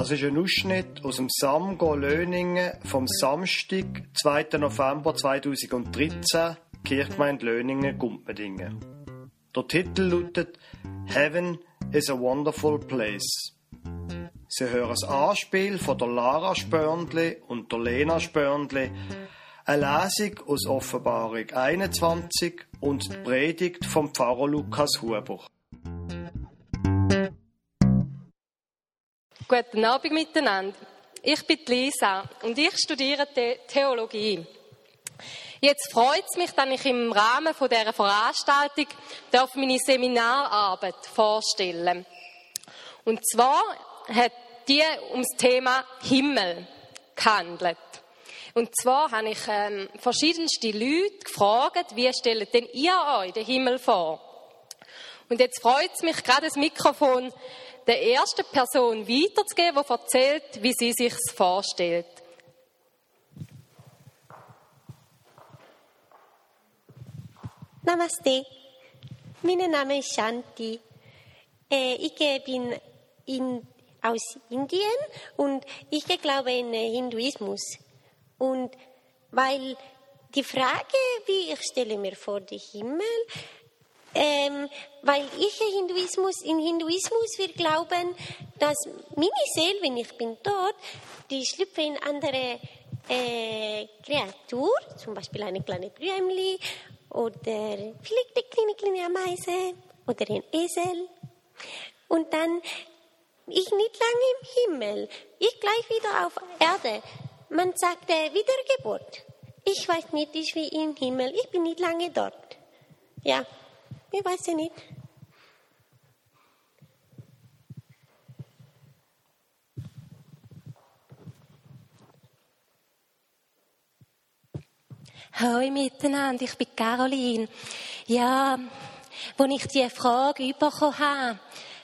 Das ist ein Ausschnitt aus dem Samgo Löningen vom Samstag, 2. November 2013, Kirchgemeinde Löningen, Gumpendingen. Der Titel lautet Heaven is a Wonderful Place. Sie hören das Anspiel von der Lara Spörndli und der Lena Spörndli, eine Lesung aus Offenbarung 21 und die Predigt vom Pfarrer Lukas Huber. Guten Abend miteinander. Ich bin Lisa und ich studiere Theologie. Jetzt freut es mich, dass ich im Rahmen von dieser Veranstaltung darf meine Seminararbeit vorstellen Und zwar hat die ums Thema Himmel gehandelt. Und zwar habe ich ähm, verschiedenste Leute gefragt, wie stellt denn ihr euch den Himmel vor? Und jetzt freut es mich, gerade das Mikrofon der ersten Person weiterzugeben, die erzählt, wie sie sich vorstellt. Namaste. Mein Name ist Shanti. Äh, ich bin in, aus Indien und ich glaube in Hinduismus. Und weil die Frage, wie ich stelle mir vor den Himmel, ähm, weil ich Hinduismus, in Hinduismus wir glauben, dass meine Seele, wenn ich bin tot, die schlüpfe in andere äh, Kreatur, zum Beispiel eine kleine Blümli oder vielleicht eine kleine, kleine Ameise oder ein Esel. Und dann ich nicht lange im Himmel, ich gleich wieder auf Erde. Man sagt äh, Wiedergeburt. Ich weiß nicht, ich wie im Himmel, ich bin nicht lange dort. Ja, ich weiß ja nicht. Hallo miteinander, ich bin Caroline. Ja, als ich diese Frage bekommen habe,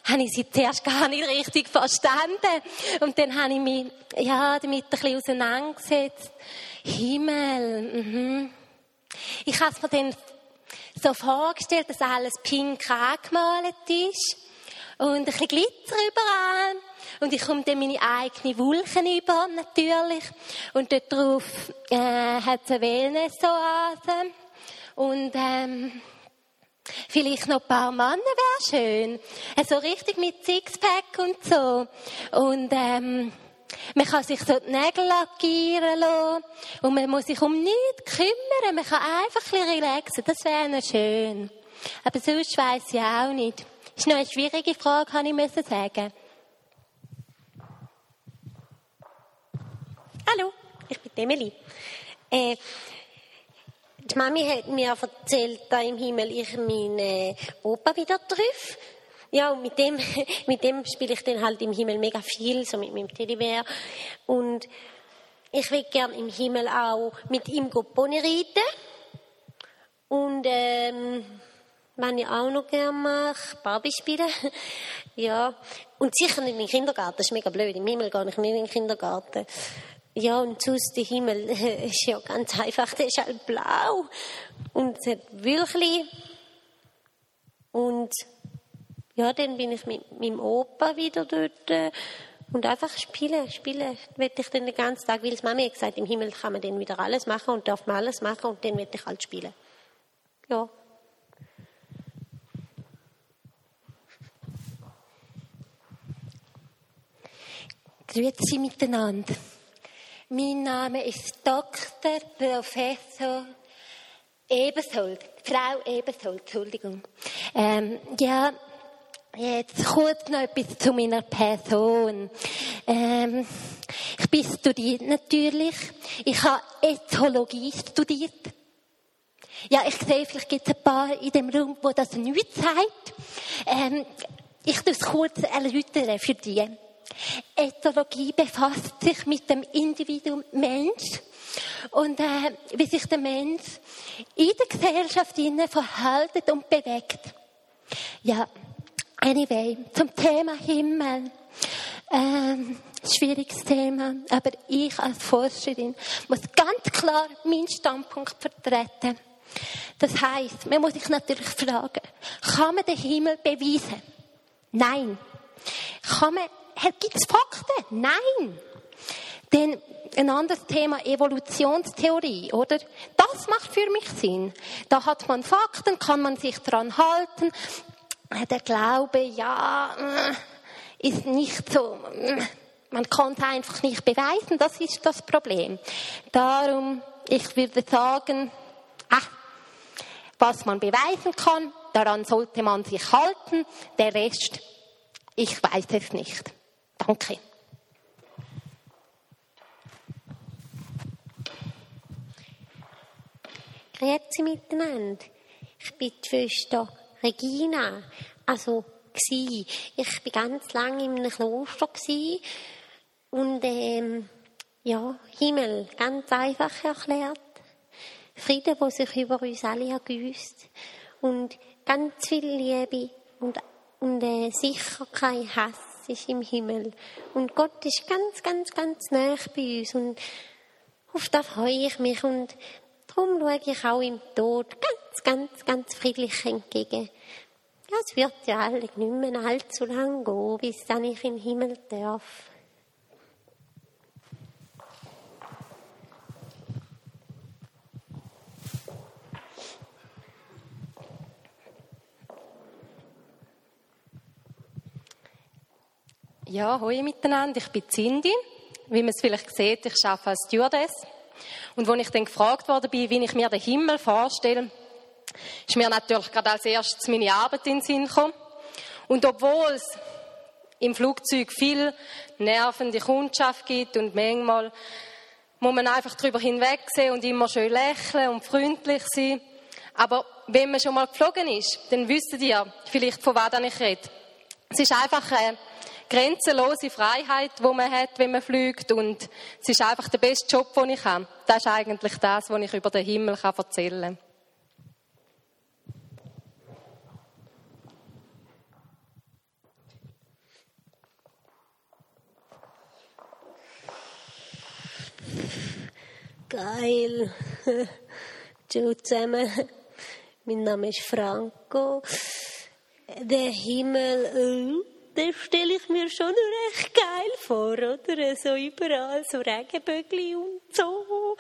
habe ich sie zuerst gar nicht richtig verstanden. Und dann habe ich mich, ja, damit ein bisschen auseinandergesetzt. Himmel, mhm. Ich habe es mir dann so vorgestellt, dass alles pink angemalt ist und ein bisschen Glitzer überall. Und ich komme dann meine eigenen Wulchen über, natürlich. Und dort drauf äh, hat es eine Wellness-Oase. Und ähm, vielleicht noch ein paar Männer wäre schön. Also richtig mit Sixpack und so. Und ähm, man kann sich so die Nägel lackieren lassen. Und man muss sich um nichts kümmern. Man kann einfach ein relaxen. Das wäre noch schön. Aber sonst weiss ich auch nicht. Das ist noch eine schwierige Frage, kann ich sagen. Hallo, ich bin Emily. Äh, die Mami hat mir erzählt, da im Himmel ich meinen Opa wieder treffe. Ja, und mit dem, mit dem spiele ich dann halt im Himmel mega viel, so mit meinem Teddybär. Und ich will gern im Himmel auch mit ihm Pony reiten. Und, ähm, was ich auch noch gerne mache, Barbie spielen. ja. Und sicher nicht in den Kindergarten, das ist mega blöd. Im Himmel gehe ich nicht in den Kindergarten. Ja, und sonst der Himmel ist ja ganz einfach, der ist halt blau. Und es hat Wülchli. Und ja, dann bin ich mit meinem Opa wieder dort äh, und einfach spielen, spielen werde ich dann den ganzen Tag, weil es Mama hat gesagt, im Himmel kann man dann wieder alles machen und darf man alles machen und dann werde ich halt spielen. Ja. Grüezi miteinander. Mein Name ist Dr. Professor Ebersold. Frau Ebersold, Entschuldigung. Ähm, ja, jetzt kurz noch etwas zu meiner Person. Ähm, ich bin studiert natürlich. Ich habe Ethologie studiert. Ja, ich sehe, vielleicht gibt es ein paar in dem Raum, wo das nicht sagt. Ähm, ich tue es kurz erläutern für die. Ethologie befasst sich mit dem Individuum Mensch und äh, wie sich der Mensch in der Gesellschaft verhält und bewegt. Ja, anyway, zum Thema Himmel. Ähm, schwieriges Thema, aber ich als Forscherin muss ganz klar meinen Standpunkt vertreten. Das heißt, man muss sich natürlich fragen, kann man den Himmel beweisen? Nein. Kann man gibt es Fakten? Nein. Denn ein anderes Thema, Evolutionstheorie, oder? Das macht für mich Sinn. Da hat man Fakten, kann man sich dran halten. Der Glaube, ja, ist nicht so, man kann es einfach nicht beweisen, das ist das Problem. Darum, ich würde sagen, ah, was man beweisen kann, daran sollte man sich halten. Der Rest, ich weiß es nicht. Danke. Grüezi miteinander. Ich bin die Schwester Regina. Also, gsi. Ich bin ganz lange in einem Kloster. Und, ähm, ja, Himmel, ganz einfach erklärt. Frieden, der sich über uns alle ergüsst. Und ganz viel Liebe und, und äh, sicher kein Hass ist im Himmel. Und Gott ist ganz, ganz, ganz nah bei uns. Und auf das freue ich mich. Und darum schaue ich auch im Tod ganz, ganz, ganz friedlich entgegen. Ja, es wird ja alle nicht mehr allzu lang gehen, bis dann ich den Himmel darf. Ja, hallo miteinander. Ich bin Cindy. Wie man es vielleicht sieht, ich arbeite als Stewardess. Und als ich dann gefragt worden bin, wie ich mir den Himmel vorstelle, ist mir natürlich gerade als erstes meine Arbeit in den Sinn gekommen. Und obwohl es im Flugzeug viel nervende Kundschaft gibt und manchmal muss man einfach darüber hinwegsehen und immer schön lächeln und freundlich sein. Aber wenn man schon mal geflogen ist, dann wisst ihr vielleicht, von was ich rede. Es ist einfach eine grenzenlose Freiheit, die man hat, wenn man fliegt. Und es ist einfach der beste Job, den ich habe. Das ist eigentlich das, was ich über den Himmel erzählen kann. Geil. Ciao zusammen. Mein Name ist Franco. Der Himmel, äh, den stelle ich mir schon recht geil vor, oder? So überall, so Regenbögli und so.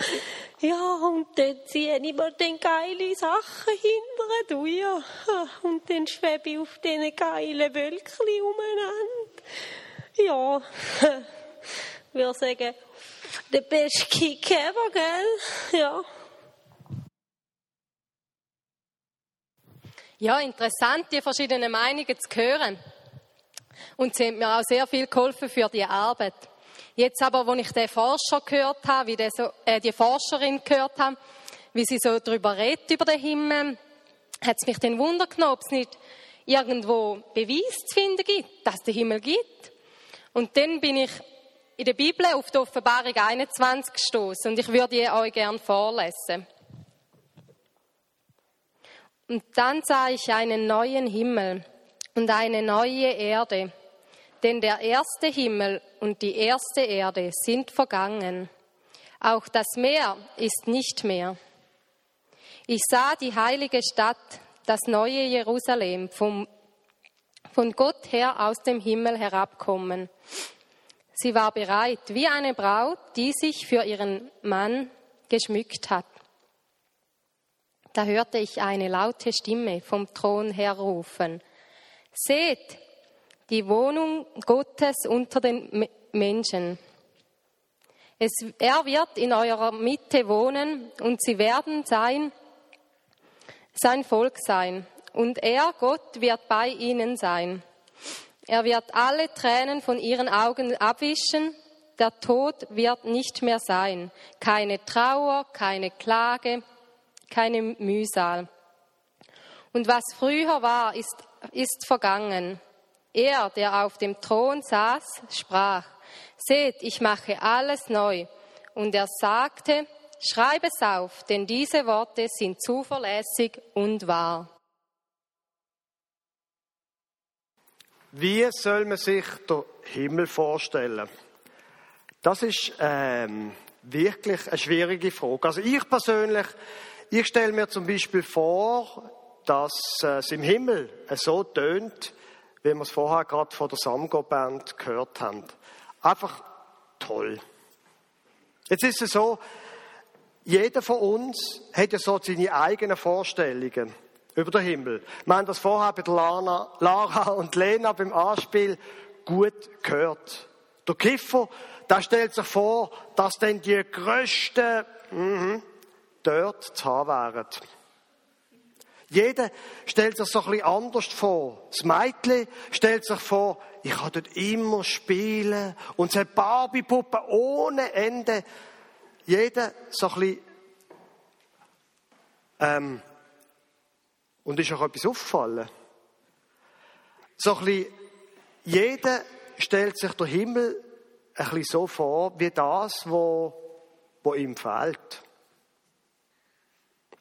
Ja, und dann ziehe ich mir dann geile Sachen hinterher, du, ja. Und dann schwebe ich auf diesen geilen Wölkchen umeinander. Ja, ich würde sagen, der beste Kick ever, gell? Ja. Ja, interessant, die verschiedenen Meinungen zu hören. Und sie haben mir auch sehr viel geholfen für die Arbeit. Jetzt aber, wo ich den Forscher gehört habe, wie so, äh, die Forscherin gehört habe, wie sie so darüber redet, über den Himmel, hat es mich den Wunder genommen, ob es nicht irgendwo Beweis zu finden gibt, dass es den Himmel gibt. Und dann bin ich in der Bibel auf die Offenbarung 21 gestoßen und ich würde die euch gerne vorlesen. Und dann sah ich einen neuen Himmel und eine neue Erde, denn der erste Himmel und die erste Erde sind vergangen. Auch das Meer ist nicht mehr. Ich sah die heilige Stadt, das neue Jerusalem, vom, von Gott her aus dem Himmel herabkommen. Sie war bereit, wie eine Braut, die sich für ihren Mann geschmückt hat. Da hörte ich eine laute Stimme vom Thron her rufen. Seht, die Wohnung Gottes unter den Menschen. Es, er wird in eurer Mitte wohnen und sie werden sein, sein Volk sein. Und er, Gott, wird bei ihnen sein. Er wird alle Tränen von ihren Augen abwischen. Der Tod wird nicht mehr sein. Keine Trauer, keine Klage, keine Mühsal. Und was früher war, ist, ist vergangen. Er, der auf dem Thron saß, sprach, seht, ich mache alles neu. Und er sagte, schreib es auf, denn diese Worte sind zuverlässig und wahr. Wie soll man sich den Himmel vorstellen? Das ist ähm, wirklich eine schwierige Frage. Also ich persönlich ich stelle mir zum Beispiel vor, dass äh, es im Himmel so tönt, wie wir es vorher gerade von der Samgo-Band gehört haben. Einfach toll. Jetzt ist es so, jeder von uns hat ja so seine eigenen Vorstellungen über den Himmel. Wir haben das vorher bei Lana, Lara und Lena beim Anspiel gut gehört. Der Kiffer, der stellt sich vor, dass dann die grössten mh, dort zu haben wären. Jeder stellt sich so ein bisschen anders vor. Das Mädchen stellt sich vor, ich kann dort immer spielen und es hat Barbie-Puppen ohne Ende. Jeder so ein bisschen, ähm, und ist auch etwas auffallen. So ein bisschen, jeder stellt sich der Himmel ein bisschen so vor, wie das, wo ihm fehlt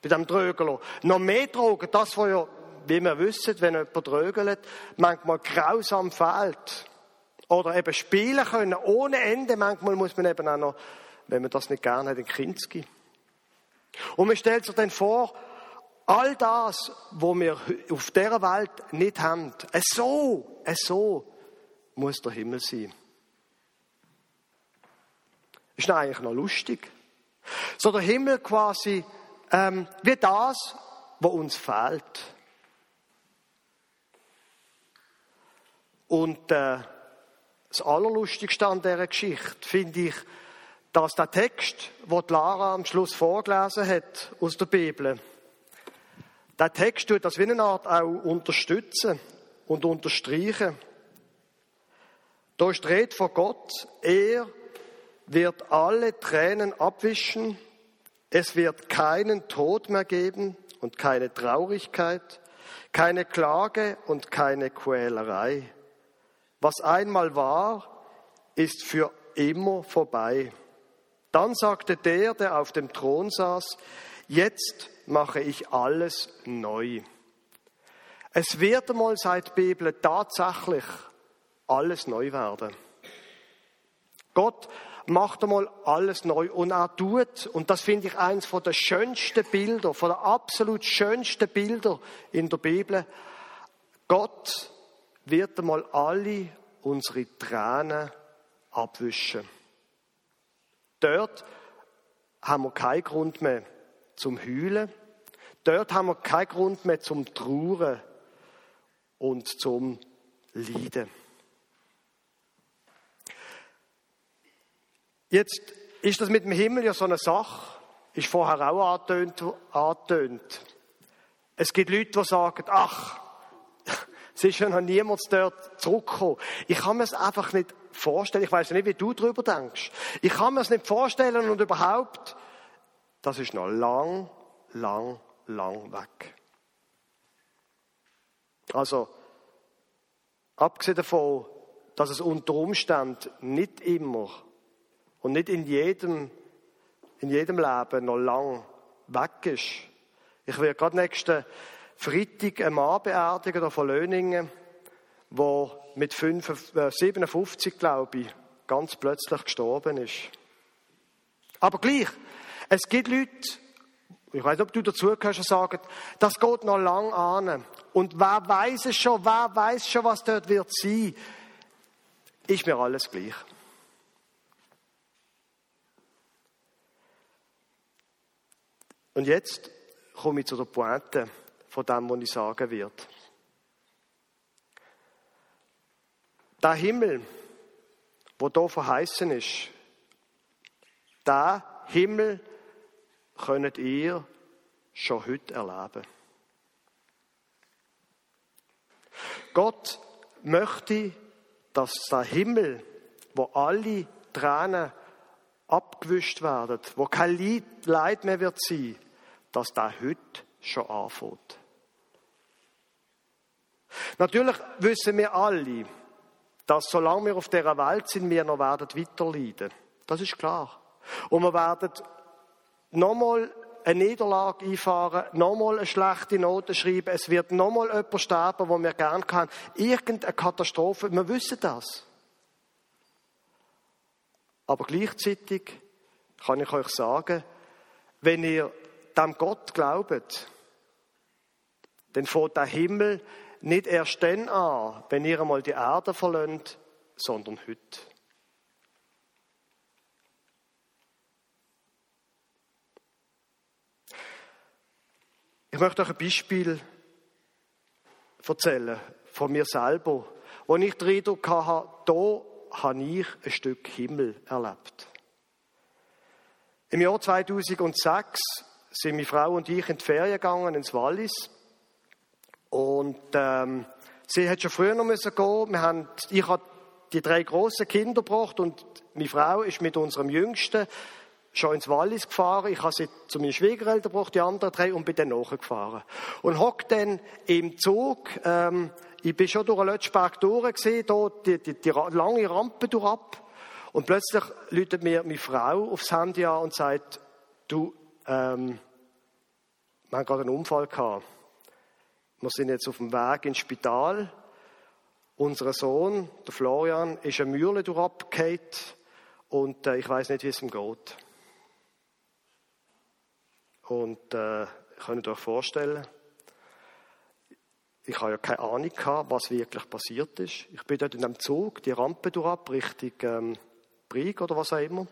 bei dem Drögler. Noch mehr Drogen, das, was ja, wie wir wissen, wenn jemand drögelt, manchmal grausam fehlt. Oder eben spielen können, ohne Ende. Manchmal muss man eben auch noch, wenn man das nicht gerne hat, ein Kinski. Und man stellt sich dann vor, all das, was wir auf dieser Welt nicht haben, so, so muss der Himmel sein. Ist eigentlich noch lustig. So der Himmel quasi ähm, wie das, was uns fehlt. Und äh, das Allerlustigste an dieser Geschichte finde ich, dass der Text, den Lara am Schluss vorgelesen hat aus der Bibel, der Text tut das wie eine Art auch unterstützen und unterstreichen. Da steht vor Gott, er wird alle Tränen abwischen es wird keinen Tod mehr geben und keine Traurigkeit, keine Klage und keine Quälerei. Was einmal war, ist für immer vorbei. Dann sagte der, der auf dem Thron saß, jetzt mache ich alles neu. Es wird einmal seit Bibel tatsächlich alles neu werden. Gott macht einmal alles neu und er tut, und das finde ich eins von der schönsten Bilder, von der absolut schönsten Bilder in der Bibel. Gott wird einmal alle unsere Tränen abwischen. Dort haben wir keinen Grund mehr zum Heulen. Dort haben wir keinen Grund mehr zum Trauern und zum Leiden. Jetzt ist das mit dem Himmel ja so eine Sache, ist vorher auch angetönt. angetönt. Es gibt Leute, die sagen, ach, es ist ja noch niemand dort zurückgekommen. Ich kann mir es einfach nicht vorstellen. Ich weiß nicht, wie du darüber denkst. Ich kann mir es nicht vorstellen und überhaupt, das ist noch lang, lang, lang weg. Also, abgesehen davon, dass es unter Umständen nicht immer und nicht in jedem, in jedem Leben noch lang weg ist. Ich werde gerade nächsten Freitag einen Mann beerdigen von Löningen, der mit 5, äh, 57, glaube ich, ganz plötzlich gestorben ist. Aber gleich, es gibt Leute, ich weiß nicht, ob du dazu gehörst, die sagen, das geht noch lang an. Und wer weiß es schon, wer weiß schon, was dort wird sein, ist mir alles gleich. Und jetzt komme ich zu der Pointe von dem, was ich sagen werde. Der Himmel, wo da verheißen ist, der Himmel könnt ihr schon heute erleben. Gott möchte, dass der Himmel, wo alle Tränen abgewischt werden, wo kein Leid mehr wird sein, dass da heute schon anfängt. Natürlich wissen wir alle, dass solange wir auf dieser Welt sind, wir noch werden weiterleiden. Das ist klar. Und wir werden nochmal eine Niederlage einfahren, nochmal eine schlechte Note schreiben. Es wird nochmal jemand sterben, wo wir gern kann. Irgendeine Katastrophe. Wir wissen das. Aber gleichzeitig kann ich euch sagen, wenn ihr dem Gott glaubt, dann fährt der Himmel nicht erst dann an, wenn ihr einmal die Erde verlönt, sondern heute. Ich möchte euch ein Beispiel erzählen von mir selber, wo ich den Eindruck hatte, da habe ich ein Stück Himmel erlebt. Im Jahr 2006 sind meine Frau und ich in die Ferien gegangen ins Wallis und ähm, sie hat schon früher noch gehen. Wir haben, ich habe die drei großen Kinder gebracht und meine Frau ist mit unserem Jüngsten schon ins Wallis gefahren. Ich habe sie zu meinen Schwiegereltern gebracht, die anderen drei, und bin dann nachgefahren. Und hock dann im Zug, ähm, ich bin schon durch den Lötschberg durchgesehen, da die, die, die lange Rampe durch Und plötzlich läutet mir meine Frau aufs Handy an und sagt, du, ähm, wir haben gerade einen Unfall gehabt. Wir sind jetzt auf dem Weg ins Spital. Unser Sohn, der Florian, ist eine Mühle durchgefallen und äh, ich weiß nicht, wie es ihm geht. Und äh, könnt euch vorstellen, ich habe ja keine Ahnung gehabt, was wirklich passiert ist. Ich bin dort in einem Zug, die Rampe durchab, Richtung ähm, Brig oder was auch immer.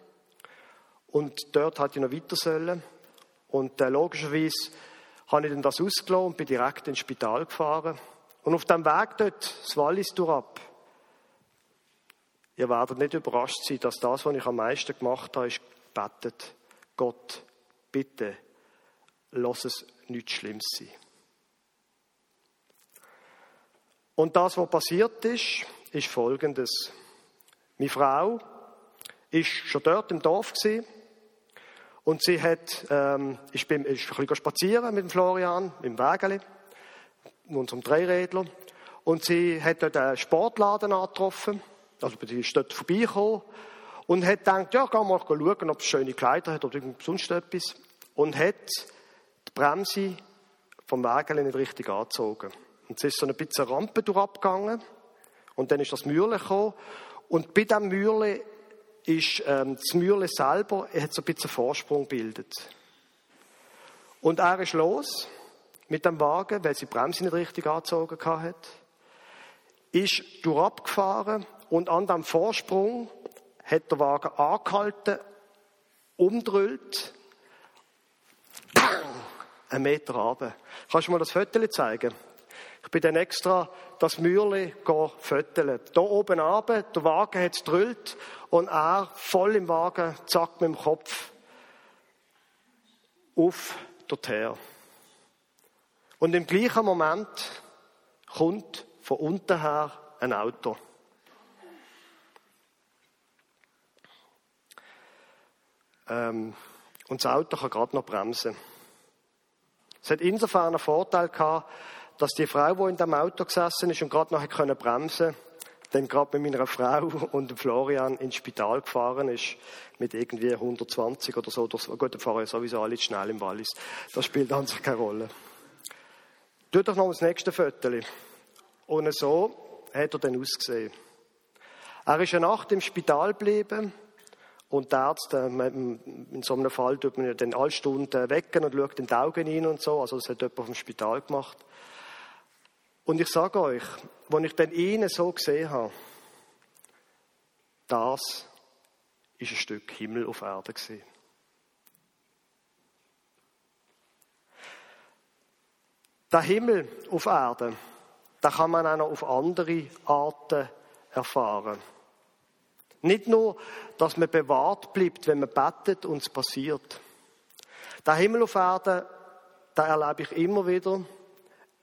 Und dort hatte ich noch weiter sollen. Und äh, logischerweise habe ich dann das ausgelassen und bin direkt ins Spital gefahren. Und auf dem Weg dort, das Wallis durchab, ihr werdet nicht überrascht sein, dass das, was ich am meisten gemacht habe, ist gebetet. Gott, bitte, lass es nichts Schlimmes sein. Und das, was passiert ist, ist Folgendes. Meine Frau ist schon dort im Dorf gewesen, und sie hat, ähm, ich bin, ist ein bisschen spazieren mit dem Florian, dem Wägeli, unserem Dreirädler. Und sie hat dort einen Sportladen angetroffen. Also, sie ist dort vorbeigekommen. Und hat gedacht, ja, geh mal schauen, ob es schöne Kleider hat oder sonst etwas. Und hat Bremse vom Wägeli nicht richtig angezogen. Und sie ist so ein bisschen Rampe durchgegangen. Und dann ist das Mühle gekommen. Und bei diesem Mühle ist ähm, das Mühle selber, er hat so ein bisschen Vorsprung bildet. Und er ist los mit dem Wagen, weil sie die Bremse nicht richtig angezogen hat, ist durchabgefahren und an dem Vorsprung hat der Wagen angehalten, umdrüllt, einen Meter runter. Kannst du mir das Foto zeigen? Ich bin dann extra das Mühle föteln. Da oben runter, der Wagen hat es drüllt und er voll im Wagen, zack, mit dem Kopf auf dorthin. Und im gleichen Moment kommt von unten her ein Auto. Ähm, und das Auto kann gerade noch bremsen. Es hat insofern einen Vorteil gehabt, dass die Frau, die in dem Auto gesessen ist und gerade noch können bremsen dann gerade mit meiner Frau und dem Florian ins Spital gefahren ist, mit irgendwie 120 oder so. Gut, dann fahren ja sowieso alle schnell im Wallis. Das spielt an sich keine Rolle. Tu doch noch das nächste Foto. Und so hat er dann ausgesehen. Er ist eine Nacht im Spital geblieben und der Arzt, äh, in so einem Fall tut man dann alle Stunden wecken und schaut in die Augen rein und so. Also das hat jemand vom Spital gemacht. Und ich sage euch, als ich dann ihn so gesehen habe, das ist ein Stück Himmel auf Erde gewesen. Der Himmel auf Erde, da kann man auch noch auf andere Arten erfahren. Nicht nur, dass man bewahrt bleibt, wenn man bettet und es passiert. Der Himmel auf Erde, da erlebe ich immer wieder,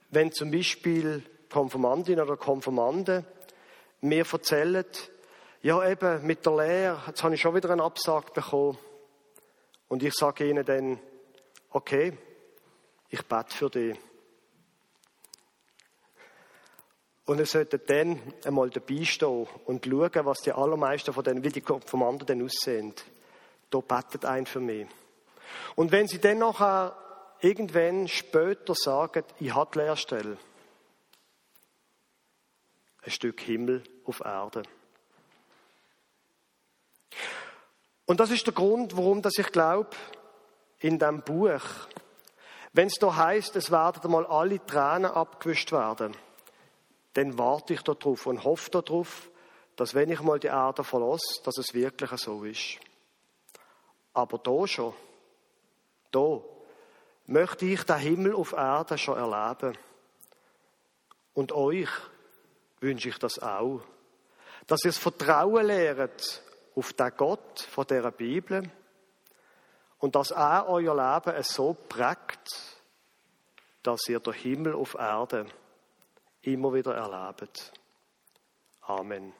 wenn zum Beispiel Konfirmandinnen oder Konfirmanden mir erzählen, ja eben mit der Lehre, jetzt habe ich schon wieder einen Absag bekommen. Und ich sage ihnen dann, okay, ich bete für dich. Und ihr solltet dann einmal dabei stehen und schauen, was die allermeisten von denen, wie die Konfirmanden dann aussehen. Da betet ein für mich. Und wenn sie dann nachher irgendwann später sagen, ich habe Lehrstelle. Ein Stück Himmel auf Erde. Und das ist der Grund, warum dass ich glaube, in dem Buch, wenn es da heißt, es werden einmal alle Tränen abgewischt werden, dann warte ich darauf und hoffe darauf, dass wenn ich mal die Erde verlasse, dass es wirklich so ist. Aber da schon, da möchte ich den Himmel auf Erde schon erleben. Und euch wünsche ich das auch. Dass ihr das Vertrauen lehrt auf den Gott von der Bibel und dass er euer Leben so prägt, dass ihr den Himmel auf Erde immer wieder erlebt. Amen.